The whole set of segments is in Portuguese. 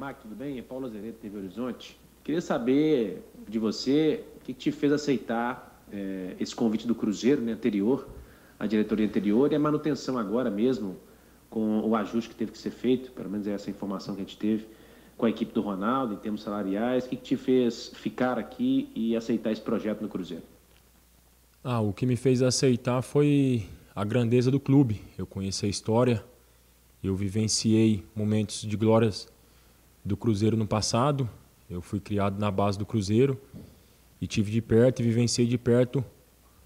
Mac, tudo bem? É Paulo Azeredo, TV Horizonte. Queria saber de você o que te fez aceitar é, esse convite do Cruzeiro né, anterior, a diretoria anterior, e a manutenção agora mesmo, com o ajuste que teve que ser feito, pelo menos é essa informação que a gente teve, com a equipe do Ronaldo, em termos salariais. O que te fez ficar aqui e aceitar esse projeto no Cruzeiro? Ah, o que me fez aceitar foi a grandeza do clube. Eu conheci a história, eu vivenciei momentos de glórias do Cruzeiro no passado. Eu fui criado na base do Cruzeiro e tive de perto e vivenciei de perto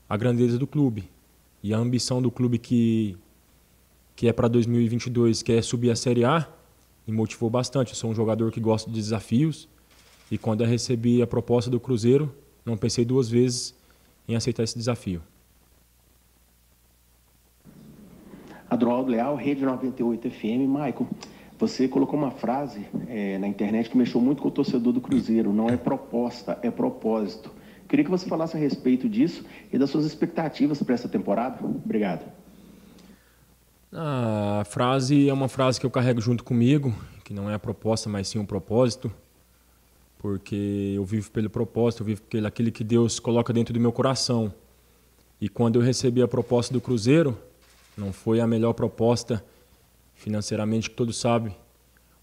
a grandeza do clube e a ambição do clube que que é para 2022, que é subir a Série A, me motivou bastante. Eu sou um jogador que gosta de desafios e quando eu recebi a proposta do Cruzeiro, não pensei duas vezes em aceitar esse desafio. Adroaldo Leal, Rede 98 FM. Maicon, você colocou uma frase é, na internet que mexeu muito com o torcedor do Cruzeiro. Não é proposta, é propósito. Queria que você falasse a respeito disso e das suas expectativas para essa temporada. Obrigado. A frase é uma frase que eu carrego junto comigo, que não é a proposta, mas sim um propósito, porque eu vivo pelo propósito, eu vivo pelo aquilo que Deus coloca dentro do meu coração. E quando eu recebi a proposta do Cruzeiro, não foi a melhor proposta financeiramente, que todos sabem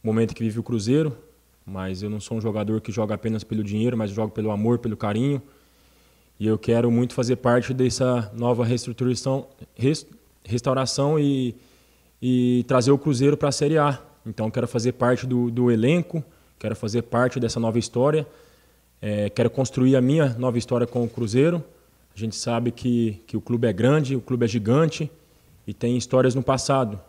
o momento que vive o Cruzeiro, mas eu não sou um jogador que joga apenas pelo dinheiro, mas jogo pelo amor, pelo carinho. E eu quero muito fazer parte dessa nova reestruturação, restauração e, e trazer o Cruzeiro para a Série A. Então quero fazer parte do, do elenco, quero fazer parte dessa nova história, é, quero construir a minha nova história com o Cruzeiro. A gente sabe que, que o clube é grande, o clube é gigante e tem histórias no passado,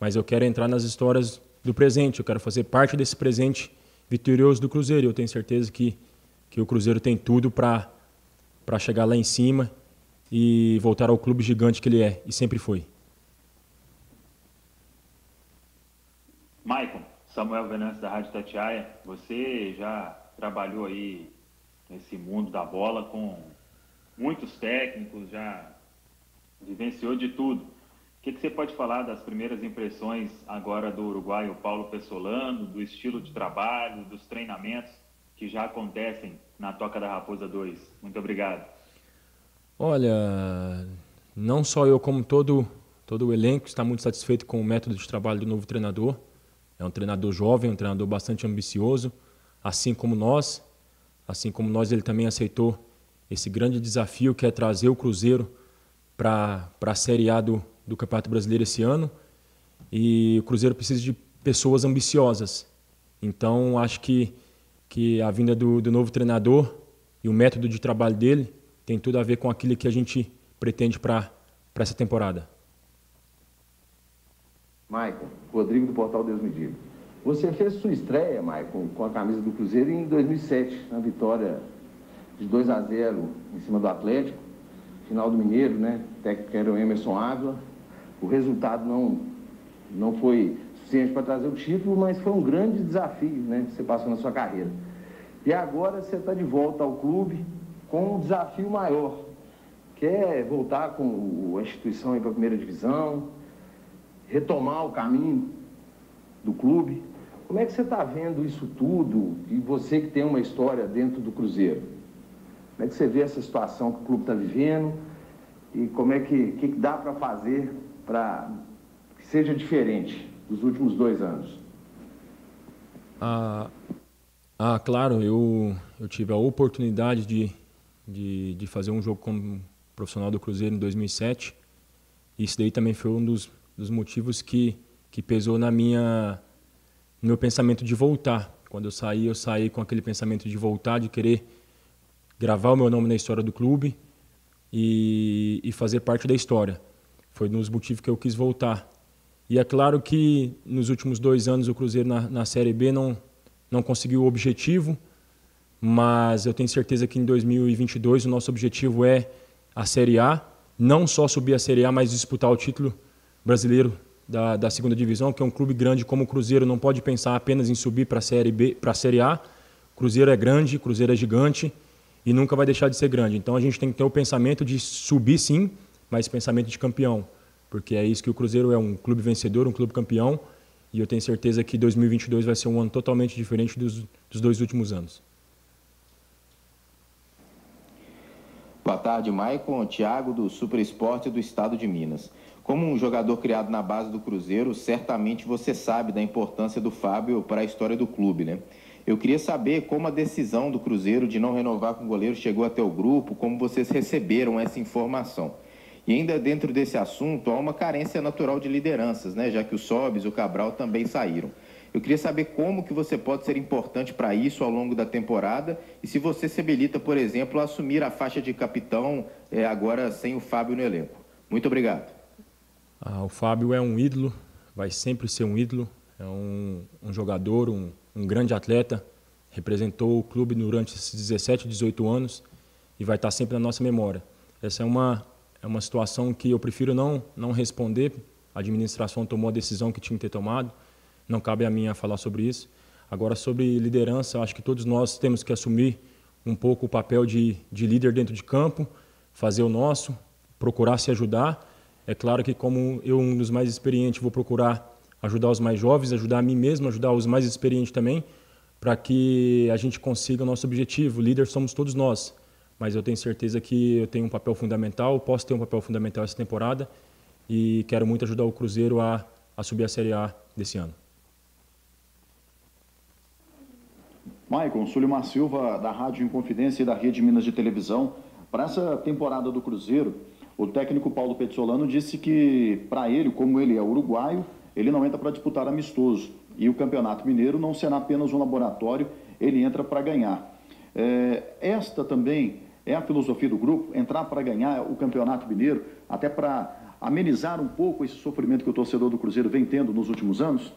mas eu quero entrar nas histórias do presente, eu quero fazer parte desse presente vitorioso do Cruzeiro. Eu tenho certeza que, que o Cruzeiro tem tudo para chegar lá em cima e voltar ao clube gigante que ele é e sempre foi. Maicon, Samuel Venâncio da Rádio Tatiaia, você já trabalhou aí nesse mundo da bola com muitos técnicos, já vivenciou de tudo. O que, que você pode falar das primeiras impressões agora do uruguaio Paulo Pessolano, do estilo de trabalho, dos treinamentos que já acontecem na Toca da Raposa 2? Muito obrigado. Olha, não só eu, como todo, todo o elenco está muito satisfeito com o método de trabalho do novo treinador. É um treinador jovem, um treinador bastante ambicioso, assim como nós. Assim como nós, ele também aceitou esse grande desafio que é trazer o Cruzeiro para a Série A do, do Campeonato Brasileiro esse ano. E o Cruzeiro precisa de pessoas ambiciosas. Então, acho que, que a vinda do, do novo treinador e o método de trabalho dele tem tudo a ver com aquilo que a gente pretende para essa temporada. Maicon, Rodrigo do Portal Deus Me Diga. Você fez sua estreia, Maicon, com a camisa do Cruzeiro em 2007, na vitória de 2 a 0 em cima do Atlético, final do Mineiro, né? O técnico era o Emerson Ávila. O resultado não, não foi suficiente para trazer o título, mas foi um grande desafio, né? Que você passou na sua carreira. E agora você está de volta ao clube, com um desafio maior, que é voltar com a instituição para a primeira divisão, retomar o caminho do clube. Como é que você está vendo isso tudo? E você que tem uma história dentro do Cruzeiro. Como é que você vê essa situação que o clube está vivendo? E como é que, que dá para fazer para que seja diferente dos últimos dois anos? Ah, ah claro, eu, eu tive a oportunidade de, de, de fazer um jogo como profissional do Cruzeiro em 2007. E isso daí também foi um dos, dos motivos que, que pesou na minha, no meu pensamento de voltar. Quando eu saí, eu saí com aquele pensamento de voltar, de querer gravar o meu nome na história do clube e, e fazer parte da história. Foi nos motivos que eu quis voltar. E é claro que nos últimos dois anos o Cruzeiro na, na Série B não, não conseguiu o objetivo, mas eu tenho certeza que em 2022 o nosso objetivo é a Série A, não só subir a Série A, mas disputar o título brasileiro da, da segunda divisão, que é um clube grande como o Cruzeiro não pode pensar apenas em subir para a Série B, para a Série A. Cruzeiro é grande, Cruzeiro é gigante e nunca vai deixar de ser grande. Então a gente tem que ter o pensamento de subir sim, mas pensamento de campeão, porque é isso que o Cruzeiro é um clube vencedor, um clube campeão, E eu tenho certeza que 2022 vai ser um ano totalmente diferente dos, dos dois últimos anos. Boa tarde, Maicon. Tiago, do Super Esporte do Estado de Minas. Como um jogador criado na base do Cruzeiro, certamente você sabe da importância do Fábio para a história do clube, né? Eu queria saber como a decisão do Cruzeiro de não renovar com o goleiro chegou até o grupo, como vocês receberam essa informação. E ainda dentro desse assunto, há uma carência natural de lideranças, né? já que o Sobes e o Cabral também saíram. Eu queria saber como que você pode ser importante para isso ao longo da temporada e se você se habilita, por exemplo, a assumir a faixa de capitão é, agora sem o Fábio no elenco. Muito obrigado. Ah, o Fábio é um ídolo, vai sempre ser um ídolo, é um, um jogador, um, um grande atleta, representou o clube durante esses 17, 18 anos e vai estar sempre na nossa memória. Essa é uma é uma situação que eu prefiro não, não responder. A administração tomou a decisão que tinha que ter tomado. Não cabe a mim falar sobre isso. Agora, sobre liderança, acho que todos nós temos que assumir um pouco o papel de, de líder dentro de campo, fazer o nosso, procurar se ajudar. É claro que, como eu, um dos mais experientes, vou procurar ajudar os mais jovens, ajudar a mim mesmo, ajudar os mais experientes também, para que a gente consiga o nosso objetivo. Líder somos todos nós mas eu tenho certeza que eu tenho um papel fundamental, posso ter um papel fundamental essa temporada e quero muito ajudar o Cruzeiro a, a subir a Série A desse ano. Maicon, Sulimar Silva, da Rádio Inconfidência e da Rede Minas de Televisão. Para essa temporada do Cruzeiro, o técnico Paulo Petzolano disse que, para ele, como ele é uruguaio, ele não entra para disputar amistoso. E o Campeonato Mineiro não será apenas um laboratório, ele entra para ganhar. É, esta também é a filosofia do grupo, entrar para ganhar o Campeonato Mineiro, até para amenizar um pouco esse sofrimento que o torcedor do Cruzeiro vem tendo nos últimos anos?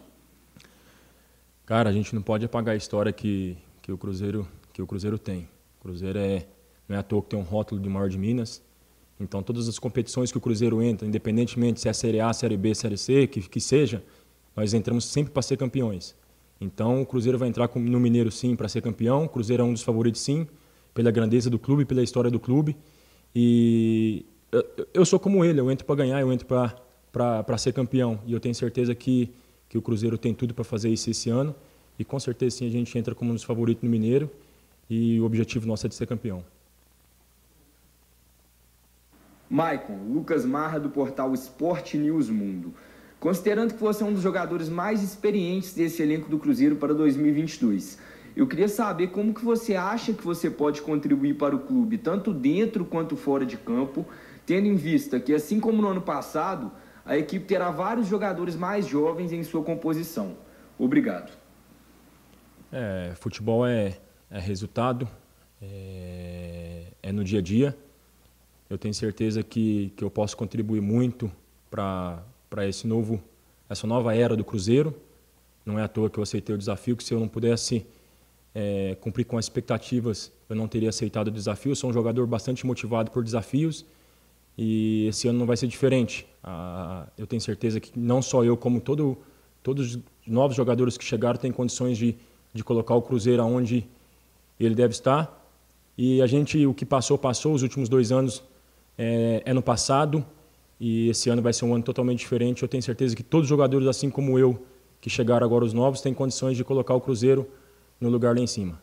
Cara, a gente não pode apagar a história que, que, o, Cruzeiro, que o Cruzeiro tem. O Cruzeiro é, não é à toa que tem um rótulo de maior de Minas. Então, todas as competições que o Cruzeiro entra, independentemente se é a Série A, Série B, Série C, que, que seja, nós entramos sempre para ser campeões. Então, o Cruzeiro vai entrar no Mineiro, sim, para ser campeão. O Cruzeiro é um dos favoritos, sim pela grandeza do clube, pela história do clube. E eu sou como ele, eu entro para ganhar, eu entro para ser campeão. E eu tenho certeza que, que o Cruzeiro tem tudo para fazer isso esse ano. E com certeza sim a gente entra como um dos favoritos no Mineiro. E o objetivo nosso é de ser campeão. Maicon, Lucas Marra do portal Esporte News Mundo. Considerando que você é um dos jogadores mais experientes desse elenco do Cruzeiro para 2022, eu queria saber como que você acha que você pode contribuir para o clube, tanto dentro quanto fora de campo, tendo em vista que, assim como no ano passado, a equipe terá vários jogadores mais jovens em sua composição. Obrigado. É, futebol é, é resultado, é, é, no dia a dia. Eu tenho certeza que, que eu posso contribuir muito para esse novo essa nova era do Cruzeiro. Não é à toa que eu aceitei o desafio, que se eu não pudesse é, cumprir com as expectativas, eu não teria aceitado o desafio. Eu sou um jogador bastante motivado por desafios e esse ano não vai ser diferente. Ah, eu tenho certeza que não só eu, como todo, todos os novos jogadores que chegaram têm condições de, de colocar o Cruzeiro aonde ele deve estar. E a gente, o que passou, passou. Os últimos dois anos é, é no passado e esse ano vai ser um ano totalmente diferente. Eu tenho certeza que todos os jogadores, assim como eu, que chegaram agora os novos, têm condições de colocar o Cruzeiro no lugar lá em cima.